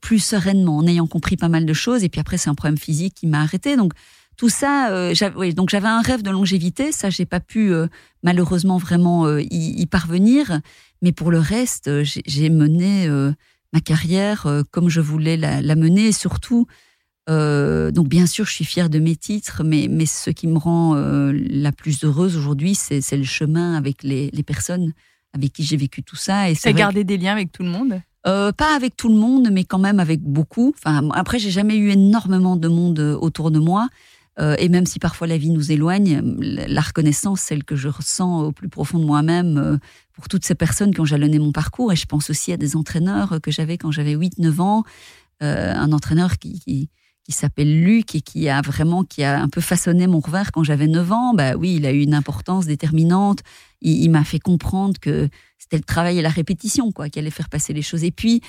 plus sereinement, en ayant compris pas mal de choses. Et puis après, c'est un problème physique qui m'a arrêté. Donc, tout ça, j'avais, donc j'avais un rêve de longévité. Ça, j'ai pas pu malheureusement vraiment y, y, parvenir. Mais pour le reste, euh, j'ai mené euh, ma carrière euh, comme je voulais la, mener. Et surtout, donc bien sûr, je suis fière de mes titres, mais, mais ce qui me rend la plus heureuse aujourd'hui, c'est le chemin avec les, personnes avec qui j'ai vécu tout ça. Et c'est garder des liens avec tout le monde? Pas avec tout le monde, mais quand même avec beaucoup. Enfin, après, j'ai jamais eu énormément de monde autour de moi. Euh, et même si parfois la vie nous éloigne, la reconnaissance, celle que je ressens au plus profond de moi-même, euh, pour toutes ces personnes qui ont jalonné mon parcours, et je pense aussi à des entraîneurs que j'avais quand j'avais 8-9 ans, euh, un entraîneur qui, qui, s'appelle Luc et qui a vraiment, qui a un peu façonné mon revers quand j'avais 9 ans, bah oui, il a eu une importance déterminante, il, m'a fait comprendre que c'était le travail et la répétition quoi qui allait faire passer les choses. Et puis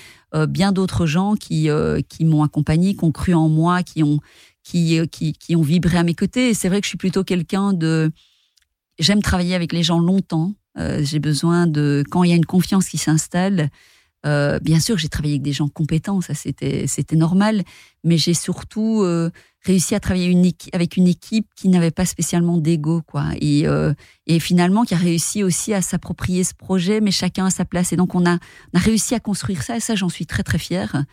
bien d'autres gens qui qui m'ont accompagné, qui ont cru en moi, qui ont euh, qui, qui, ont vibré à mes côtés. Et c'est vrai que je suis plutôt quelqu'un de... J'aime travailler avec les gens longtemps. Euh, j'ai besoin de... Quand il y a une confiance qui s'installe, euh, bien sûr, j'ai travaillé avec des gens compétents, ça c'était c'était normal, mais j'ai surtout réussi à travailler avec une équipe qui n'avait pas spécialement d'ego, quoi, et, et finalement qui a réussi aussi à s'approprier ce projet, mais chacun à sa place. Et donc on a on a réussi à construire ça, et ça j'en suis très très fière.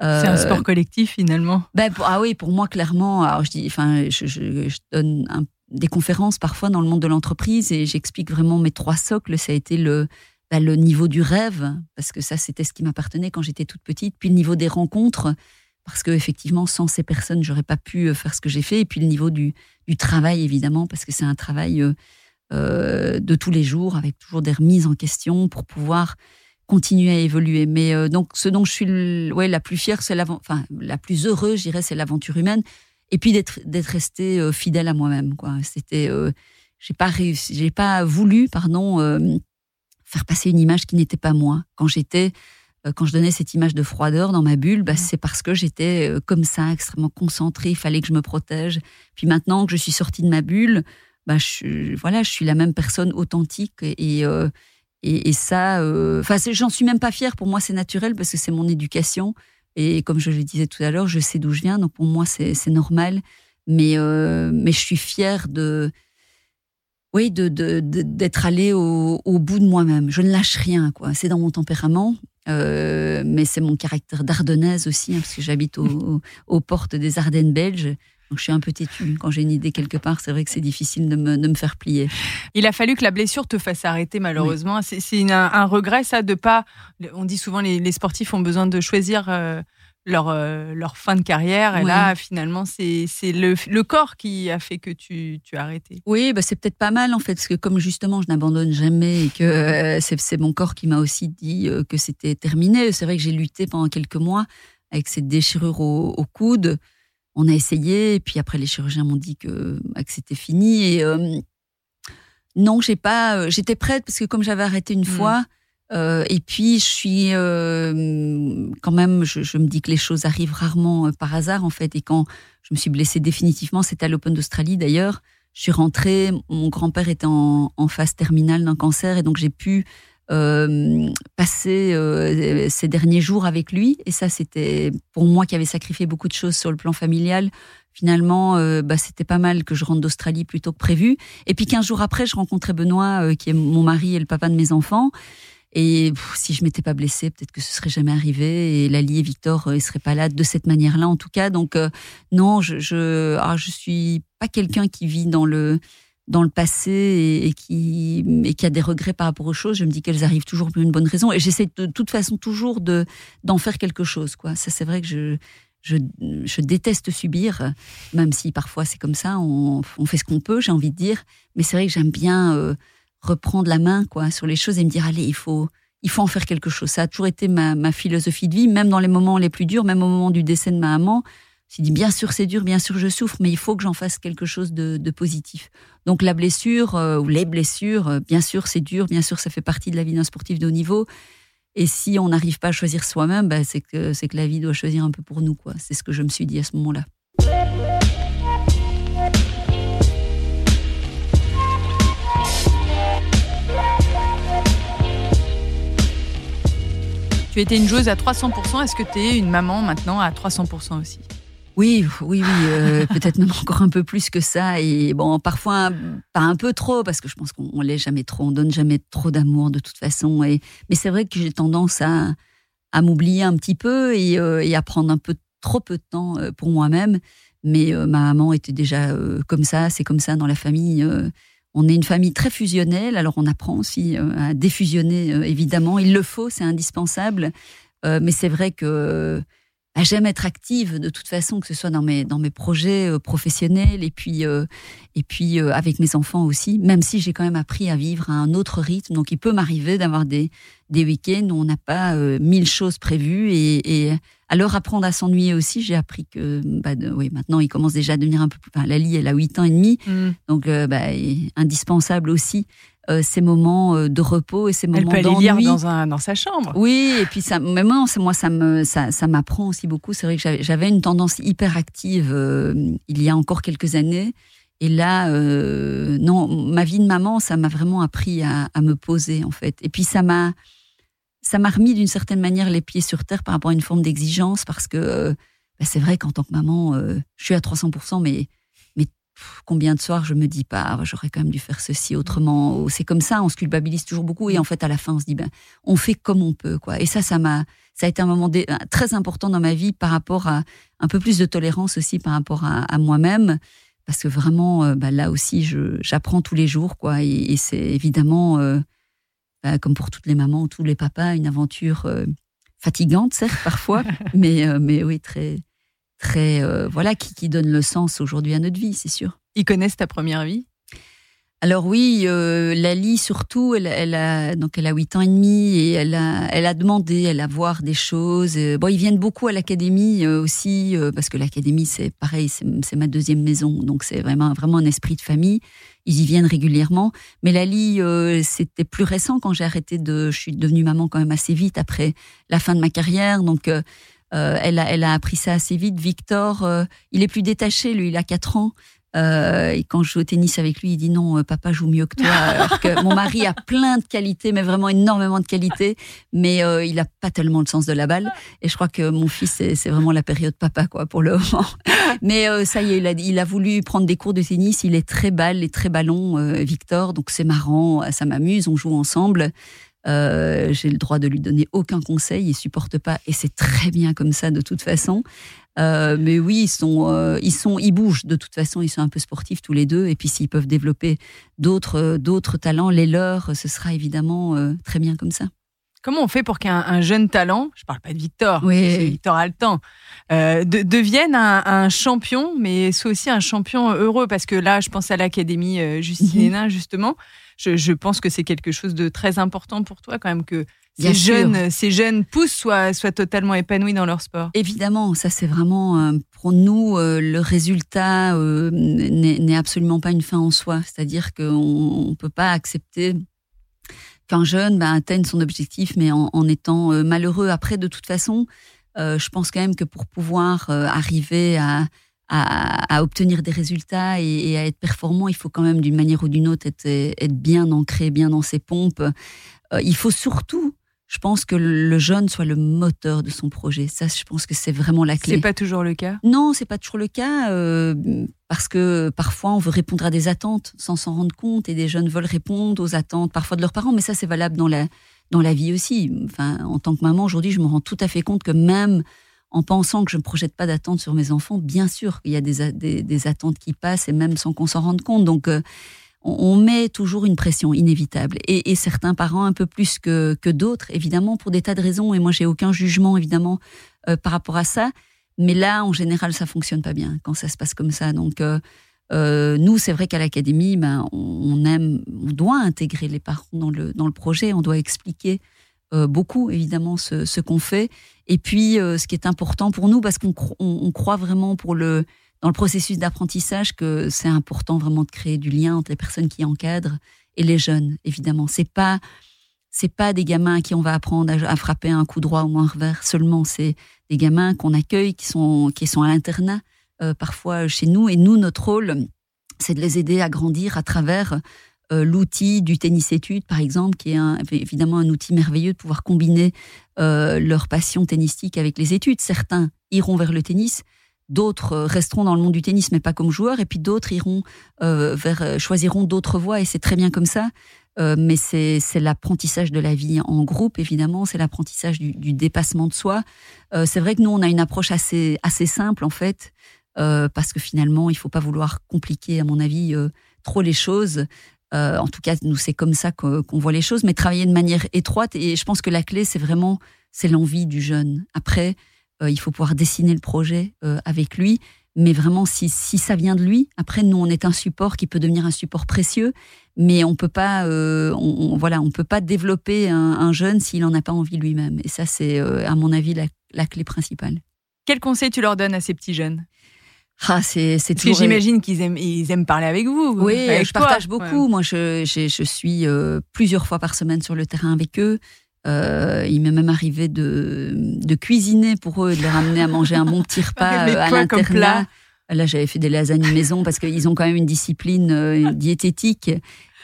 C'est un sport collectif finalement. Ben, ah oui, pour moi clairement. Alors je dis, enfin, je, je, donne des conférences parfois dans le monde de l'entreprise et j'explique vraiment mes trois socles. Ça a été le ben, le niveau du rêve parce que ça c'était ce qui m'appartenait quand j'étais toute petite. Puis le niveau des rencontres parce que effectivement sans ces personnes j'aurais pas pu euh, faire ce que j'ai fait. Et puis le niveau du du travail évidemment parce que c'est un travail euh, euh, de tous les jours avec toujours des remises en question pour pouvoir continuer à évoluer. Mais donc, ce dont je suis ouais, la plus fière, c'est enfin, la plus heureuse, je dirais, c'est l'aventure humaine. Et puis d'être restée fidèle à moi-même. Quoi. C'était, j'ai pas réussi, j'ai pas voulu, pardon, faire passer une image qui n'était pas moi. Quand j'étais euh, quand je donnais cette image de froideur dans ma bulle, bah, c'est parce que j'étais euh, comme ça, extrêmement concentrée, il fallait que je me protège. Puis maintenant que je suis sortie de ma bulle, bah, je, voilà, je suis la même personne authentique et, euh, et, ça, enfin, j'en suis même pas fière. Pour moi, c'est naturel parce que c'est mon éducation. Et comme je le disais tout à l'heure, je sais d'où je viens, donc pour moi, c'est normal. Mais, mais je suis fière de, oui, de, d'être allée au, au, bout de moi-même. Je ne lâche rien, quoi. C'est dans mon tempérament. Euh, mais c'est mon caractère d'ardennaise aussi, hein, parce que j'habite aux portes des Ardennes belges. Donc je suis un peu têtue. Quand j'ai une idée quelque part, c'est vrai que c'est difficile de me, de me, faire plier. Il a fallu que la blessure te fasse arrêter, malheureusement. C'est un, regret, ça, de pas. On dit souvent les, les sportifs ont besoin de choisir. Euh, leur, euh, leur fin de carrière. Et là, finalement, c'est le, le, corps qui a fait que tu, tu as arrêté. Oui, bah c'est peut-être pas mal en fait, parce que comme justement, je n'abandonne jamais et que euh, c'est mon corps qui m'a aussi dit euh, que c'était terminé. C'est vrai que j'ai lutté pendant quelques mois avec cette déchirure au, au, coude. On a essayé, et puis après, les chirurgiens m'ont dit que, bah, que c'était fini. Et non, j'ai pas. J'étais prête parce que comme j'avais arrêté une mmh. fois, euh, et puis, je suis euh, quand même, je, me dis que les choses arrivent rarement euh, par hasard, en fait. Et quand je me suis blessée définitivement, c'était à l'Open d'Australie d'ailleurs. Je suis rentrée, mon grand-père était en, phase terminale d'un cancer, et donc j'ai pu passer ces derniers jours avec lui. Et ça, c'était pour moi qui avait sacrifié beaucoup de choses sur le plan familial. Finalement, bah, c'était pas mal que je rentre d'Australie plutôt que prévu. Et puis 15 jours après, je rencontrais Benoît, qui est mon mari et le papa de mes enfants. Et si je m'étais pas blessée, peut-être que ce serait jamais arrivé. Et Lali et Victor, euh, ils seraient pas là de cette manière-là, en tout cas. Donc euh, non, je je, ah, je suis pas quelqu'un qui vit dans le dans le passé et, qui et qui a des regrets par rapport aux choses. Je me dis qu'elles arrivent toujours pour une bonne raison. Et j'essaie de, toute façon toujours de d'en faire quelque chose. Quoi. Ça, c'est vrai que je je, je, déteste subir, même si parfois c'est comme ça, on, on fait ce qu'on peut, j'ai envie de dire. Mais c'est vrai que j'aime bien euh, reprendre la main quoi sur les choses et me dire allez il faut il faut en faire quelque chose. Ça a toujours été ma, ma philosophie de vie, même dans les moments les plus durs, même au moment du décès de ma maman. Je dit bien sûr c'est dur, bien sûr je souffre, mais il faut que j'en fasse quelque chose de, de positif. Donc la blessure euh, ou les blessures, euh, bien sûr c'est dur, bien sûr ça fait partie de la vie d'un sportif de haut niveau. Et si on n'arrive pas à choisir soi-même, bah, c'est que c'est que la vie doit choisir un peu pour nous quoi. C'est ce que je me suis dit à ce moment-là. Tu étais une joueuse à 300%. Est-ce que tu es une maman maintenant à 300% aussi? Oui, oui, oui, euh, [laughs] peut-être même encore un peu plus que ça. Et bon, parfois pas un peu trop, parce que je pense qu'on l'est jamais trop, on donne jamais trop d'amour de toute façon. Et, mais c'est vrai que j'ai tendance à, à m'oublier un petit peu et, euh, et, à prendre un peu trop peu de temps euh, pour moi-même. Mais ma maman était déjà comme ça, c'est comme ça dans la famille. On est une famille très fusionnelle, alors on apprend aussi euh, à défusionner, euh, évidemment. Il le faut, c'est indispensable. Euh, mais c'est vrai que bah, j'aime être active de toute façon, que ce soit dans mes, dans mes projets professionnels et puis, et puis avec mes enfants aussi, même si j'ai quand même appris à vivre à un autre rythme. Donc il peut m'arriver d'avoir des, des week-ends où on n'a pas mille choses prévues et, et alors apprendre à s'ennuyer aussi, j'ai appris que bah, oui, maintenant il commence déjà à devenir un peu plus. Enfin, Lali, elle a 8 ans et demi, mm. donc euh, bah, indispensable aussi euh, ces moments euh, de repos et ces moments d'ennui. Elle peut aller lire dans, un, dans sa chambre. Oui, et puis ça, mais moi, moi ça me, ça, ça m'apprend aussi beaucoup. C'est vrai que j'avais une tendance hyper active il y a encore quelques années. Et là, non, ma vie de maman, ça m'a vraiment appris à, à, me poser en fait. Et puis ça m'a, ça m'a remis d'une certaine manière les pieds sur terre par rapport à une forme d'exigence parce que euh, bah, c'est vrai qu'en tant que maman, euh, je suis à 300%, mais, mais combien de soirs je me dis pas, ah, j'aurais quand même dû faire ceci autrement. C'est comme ça, on se culpabilise toujours beaucoup et en fait à la fin on se dit ben on fait comme on peut quoi. Et ça, ça m'a, ça a été un moment très important dans ma vie par rapport à un peu plus de tolérance aussi par rapport à, moi-même parce que vraiment euh, bah, là aussi j'apprends tous les jours quoi et, c'est évidemment bah, comme pour toutes les mamans ou tous les papas, une aventure euh, fatigante, certes, parfois, [laughs] mais, euh, mais oui, très, très, euh, voilà, qui, qui donne le sens aujourd'hui à notre vie, c'est sûr. Ils connaissent ta première vie? Alors oui, euh, Lali surtout, elle, a donc elle a huit ans et demi et elle a elle a demandé, elle a voir des choses. Euh, bon, ils viennent beaucoup à l'académie aussi parce que l'académie c'est pareil, c'est ma deuxième maison, donc c'est vraiment vraiment un esprit de famille. Ils y viennent régulièrement. Mais Lali, c'était plus récent quand j'ai arrêté de. Je suis devenue maman quand même assez vite après la fin de ma carrière, donc. Elle, a, elle a appris ça assez vite. Victor, il est plus détaché, lui, il a quatre ans. Euh, et quand je joue au tennis avec lui, il dit non, euh, papa joue mieux que toi. [laughs] Alors que mon mari a plein de qualités, mais vraiment énormément de qualités, mais euh, il a pas tellement le sens de la balle. Et je crois que mon fils, c'est vraiment la période papa, quoi, pour le moment. [laughs] Mais ça y est, il a, il a, voulu prendre des cours de tennis. Il est très balle et très ballon, Victor. Donc c'est marrant, ça m'amuse. On joue ensemble. J'ai le droit de lui donner aucun conseil, il supporte pas et c'est très bien comme ça de toute façon. Euh, mais oui, ils sont, euh, ils sont, ils bougent. De toute façon, ils sont un peu sportifs tous les deux. Et puis, s'ils peuvent développer d'autres, euh, d'autres talents, les leurs, ce sera évidemment très bien comme ça. Comment on fait pour qu'un jeune talent, je parle pas de Victor, oui. Victor a le temps, devienne un, champion, mais soit aussi un champion heureux? Parce que là, je pense à l'Académie Justine Hénin, mhm. justement. Je, je, pense que c'est quelque chose de très important pour toi, quand même, que ces jeunes, ces jeunes pousses soient, soient totalement épanouis dans leur sport. Évidemment, ça c'est vraiment euh, pour nous euh, le résultat euh, n'est absolument pas une fin en soi. C'est-à-dire qu'on ne peut pas accepter qu'un jeune ben, atteigne son objectif, mais en, étant malheureux. Après, de toute façon, je pense quand même que pour pouvoir arriver à, à, obtenir des résultats et, à être performant, il faut quand même d'une manière ou d'une autre être, être, bien ancré, bien dans ses pompes. il faut surtout je pense que le jeune soit le moteur de son projet. Ça, je pense que c'est vraiment la clé. C'est pas toujours le cas? Non, c'est pas toujours le cas euh, parce que parfois on veut répondre à des attentes sans s'en rendre compte et des jeunes veulent répondre aux attentes parfois de leurs parents, mais ça c'est valable dans la dans la vie aussi. Enfin, en tant que maman aujourd'hui, je me rends tout à fait compte que même en pensant que je ne projette pas d'attentes sur mes enfants, bien sûr qu'il y a des, des, attentes qui passent et même sans qu'on s'en rende compte. Donc euh, on, met toujours une pression inévitable. Et, certains parents un peu plus que, que d'autres, évidemment, pour des tas de raisons. Et moi, j'ai aucun jugement, évidemment, euh, par rapport à ça. Mais là, en général, ça fonctionne pas bien quand ça se passe comme ça. Donc, euh, euh, nous, c'est vrai qu'à l'académie, ben, on aime, on doit intégrer les parents dans le, dans le projet. On doit expliquer beaucoup, évidemment, ce, ce qu'on fait. Et puis, ce qui est important pour nous, parce qu'on on croit vraiment pour le dans le processus d'apprentissage que c'est important vraiment de créer du lien entre les personnes qui encadrent et les jeunes, évidemment. C'est pas pas des gamins à qui on va apprendre à, frapper un coup droit ou un revers seulement. C'est des gamins qu'on accueille, qui sont qui sont à l'internat euh, parfois chez nous. Et nous, notre rôle, c'est de les aider à grandir à travers euh, l'outil du tennis études, par exemple, qui est évidemment un outil merveilleux de pouvoir combiner euh, leur passion tennistique avec les études. Certains iront vers le tennis, D'autres euh, resteront dans le monde du tennis, mais pas comme joueurs, et puis d'autres iront euh, vers, euh, choisiront d'autres voies, et c'est très bien comme ça. mais c'est l'apprentissage de la vie en groupe, évidemment, c'est l'apprentissage du, dépassement de soi. c'est vrai que nous, on a une approche assez, assez simple, en fait, parce que finalement, il faut pas vouloir compliquer, à mon avis, trop les choses. En tout cas, nous, c'est comme ça qu'on voit les choses, mais travailler de manière étroite. Et je pense que la clé, c'est vraiment c'est l'envie du jeune. Après, euh, il faut pouvoir dessiner le projet euh, avec lui. Mais vraiment, si, si ça vient de lui, après, nous, on est un support qui peut devenir un support précieux, mais on peut pas, euh, on, voilà, on peut pas développer un, jeune s'il n'en a pas envie lui-même. Et ça, c'est, à mon avis, la, clé principale. Quel conseil tu leur donnes à ces petits jeunes? Ah, c'est, c'est que j'imagine qu'ils aiment, ils aiment parler avec vous. Oui, je partage beaucoup. Moi, je, je, suis plusieurs fois par semaine sur le terrain avec eux. Euh, il m'est même arrivé de, de, cuisiner pour eux et de leur amener à manger un bon petit repas [laughs] euh, à l'internat. Là, j'avais fait des lasagnes [laughs] maison parce qu'ils ont quand même une discipline euh, diététique.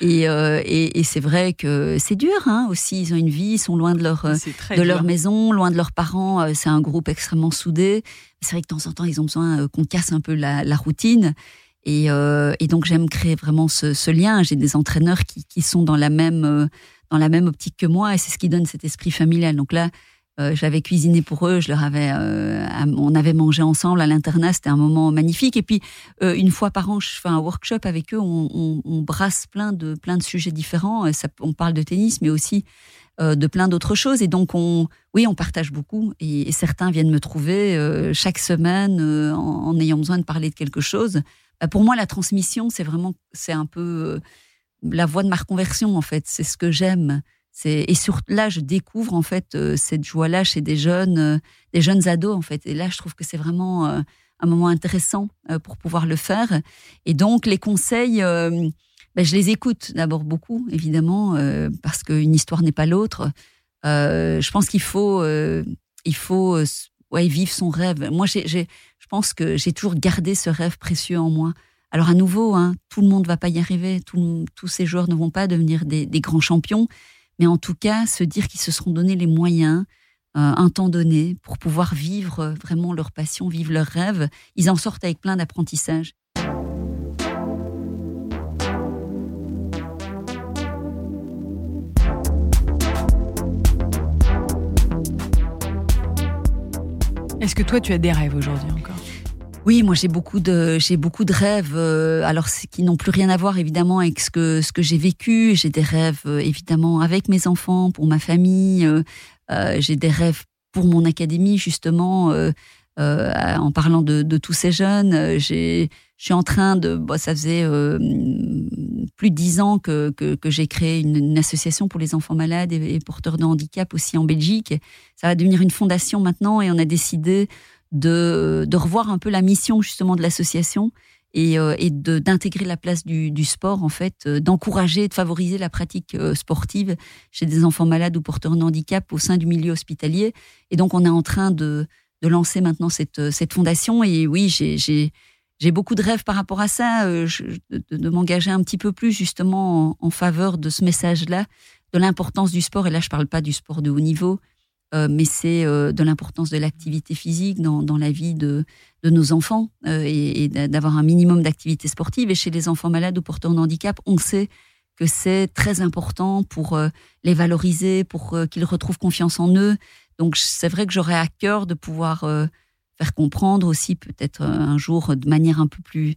Et, et, et c'est vrai que c'est dur hein, aussi. Ils ont une vie, ils sont loin de leur, de leur maison, loin de leurs parents. C'est un groupe extrêmement soudé. C'est vrai que de temps en temps, ils ont besoin qu'on casse un peu la, la routine. Et, et, donc, j'aime créer vraiment ce, ce lien. J'ai des entraîneurs qui, qui, sont dans la même dans la même optique que moi et c'est ce qui donne cet esprit familial. Donc là, euh, j'avais cuisiné pour eux, je leur avais, euh, on avait mangé ensemble à l'internat, c'était un moment magnifique. Et puis euh, une fois par an, je fais un workshop avec eux, on, on, brasse plein de plein de sujets différents. Ça, on parle de tennis, mais aussi de plein d'autres choses. Et donc on, oui, on partage beaucoup. Et, certains viennent me trouver chaque semaine en, en, ayant besoin de parler de quelque chose. Bah, pour moi, la transmission, c'est vraiment, c'est un peu la voie de ma reconversion en fait. C'est ce que j'aime. Et sur là, je découvre en fait cette joie-là chez des jeunes, des jeunes ados en fait. Et là, je trouve que c'est vraiment un moment intéressant pour pouvoir le faire. Et donc, les conseils, ben, je les écoute d'abord beaucoup, évidemment, parce qu'une histoire n'est pas l'autre. je pense qu'il faut, il faut ouais, vivre son rêve. Moi, j'ai, je pense que j'ai toujours gardé ce rêve précieux en moi. Alors à nouveau, hein, tout le monde ne va pas y arriver, tous ces joueurs ne vont pas devenir des, grands champions, mais en tout cas, se dire qu'ils se seront donné les moyens, euh, un temps donné, pour pouvoir vivre vraiment leur passion, vivre leur rêve, ils en sortent avec plein d'apprentissages. Est-ce que toi, tu as des rêves aujourd'hui encore? Oui, moi j'ai beaucoup de j'ai beaucoup de rêves. Euh, alors qui n'ont plus rien à voir évidemment avec ce que ce que j'ai vécu. J'ai des rêves euh, évidemment avec mes enfants, pour ma famille. Euh, j'ai des rêves pour mon académie justement. en parlant de, tous ces jeunes, j'ai je suis en train de. ça faisait plus de dix ans que, que, j'ai créé une, association pour les enfants malades et, et, porteurs de handicap aussi en Belgique. Ça va devenir une fondation maintenant et on a décidé de, revoir un peu la mission justement de l'association et, euh, d'intégrer la place du, sport, en fait, euh, d'encourager de favoriser la pratique euh, sportive chez des enfants malades ou porteurs de handicap au sein du milieu hospitalier. Et donc, on est en train de, lancer maintenant cette, cette fondation. Et oui, j'ai beaucoup de rêves par rapport à ça, de, m'engager un petit peu plus justement en faveur de ce message-là, de l'importance du sport. Et là, je ne parle pas du sport de haut niveau, euh, mais c'est euh, de l'importance de l'activité physique dans, la vie de, nos enfants euh, et, d'avoir un minimum d'activité sportive. Et chez les enfants malades ou porteurs de handicap, on sait que c'est très important pour les valoriser, pour qu'ils retrouvent confiance en eux. Donc c'est vrai que j'aurais à cœur de pouvoir faire comprendre aussi peut-être un jour de manière un peu plus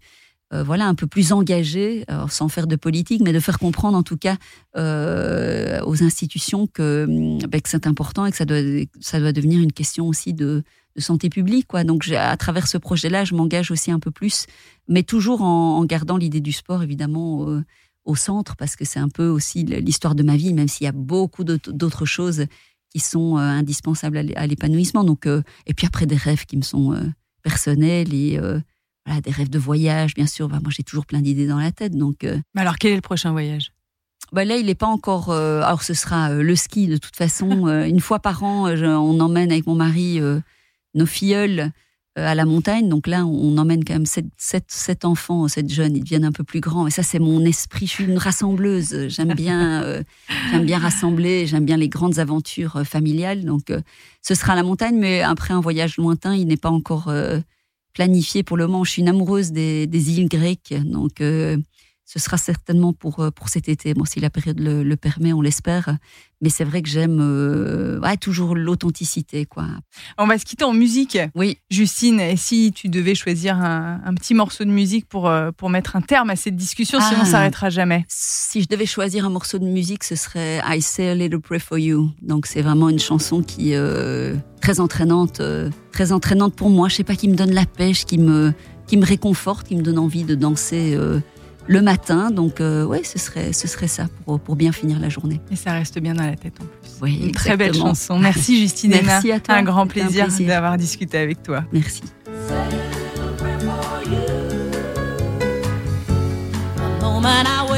euh, voilà, un peu plus engagé, sans faire de politique, mais de faire comprendre en tout cas euh, aux institutions que, ben, que c'est important et que ça doit, ça doit devenir une question aussi de, de santé publique. Quoi. Donc à travers ce projet-là, je m'engage aussi un peu plus, mais toujours en, gardant l'idée du sport évidemment au centre, parce que c'est un peu aussi l'histoire de ma vie, même s'il y a beaucoup d'autres choses qui sont euh, indispensables à l'épanouissement. Donc, et puis après des rêves qui me sont personnels et des rêves de voyage, bien sûr. Bah, moi, j'ai toujours plein d'idées dans la tête. Donc, euh. Mais alors, quel est le prochain voyage? Bah là, il n'est pas encore. Euh, alors, ce sera euh, le ski de toute façon. [laughs] une fois par an, on emmène avec mon mari nos filleuls à la montagne. Donc là, on emmène quand même sept, enfants, sept jeunes. Ils deviennent un peu plus grands. Et ça, c'est mon esprit. Je suis une rassembleuse. J'aime bien, [laughs] j'aime bien rassembler. J'aime bien les grandes aventures familiales. Donc, ce sera à la montagne, mais après un voyage lointain, il n'est pas encore planifié pour le moment. Je suis une amoureuse des, îles grecques, donc euh, ce sera certainement pour, euh, pour cet été. Bon, si la période le, permet, on l'espère. Mais c'est vrai que j'aime euh, toujours l'authenticité. quoi. On va se quitter en musique. Oui. Justine, et si tu devais choisir un, petit morceau de musique pour, pour mettre un terme à cette discussion, sinon ça ah. s'arrêtera jamais Si je devais choisir un morceau de musique, ce serait I Say a Little Prayer for You. Donc c'est vraiment une chanson qui très entraînante, euh, très entraînante pour moi. Je sais pas, qui me donne la pêche, qui me, qui me réconforte, qui me donne envie de danser euh, le matin. Donc euh, ouais, ce serait, ce serait ça pour, pour bien finir la journée. Et ça reste bien dans la tête en plus. Oui, Une très belle chanson. Merci Justine. Merci à toi. Un grand plaisir, d'avoir discuté avec toi. Merci. moment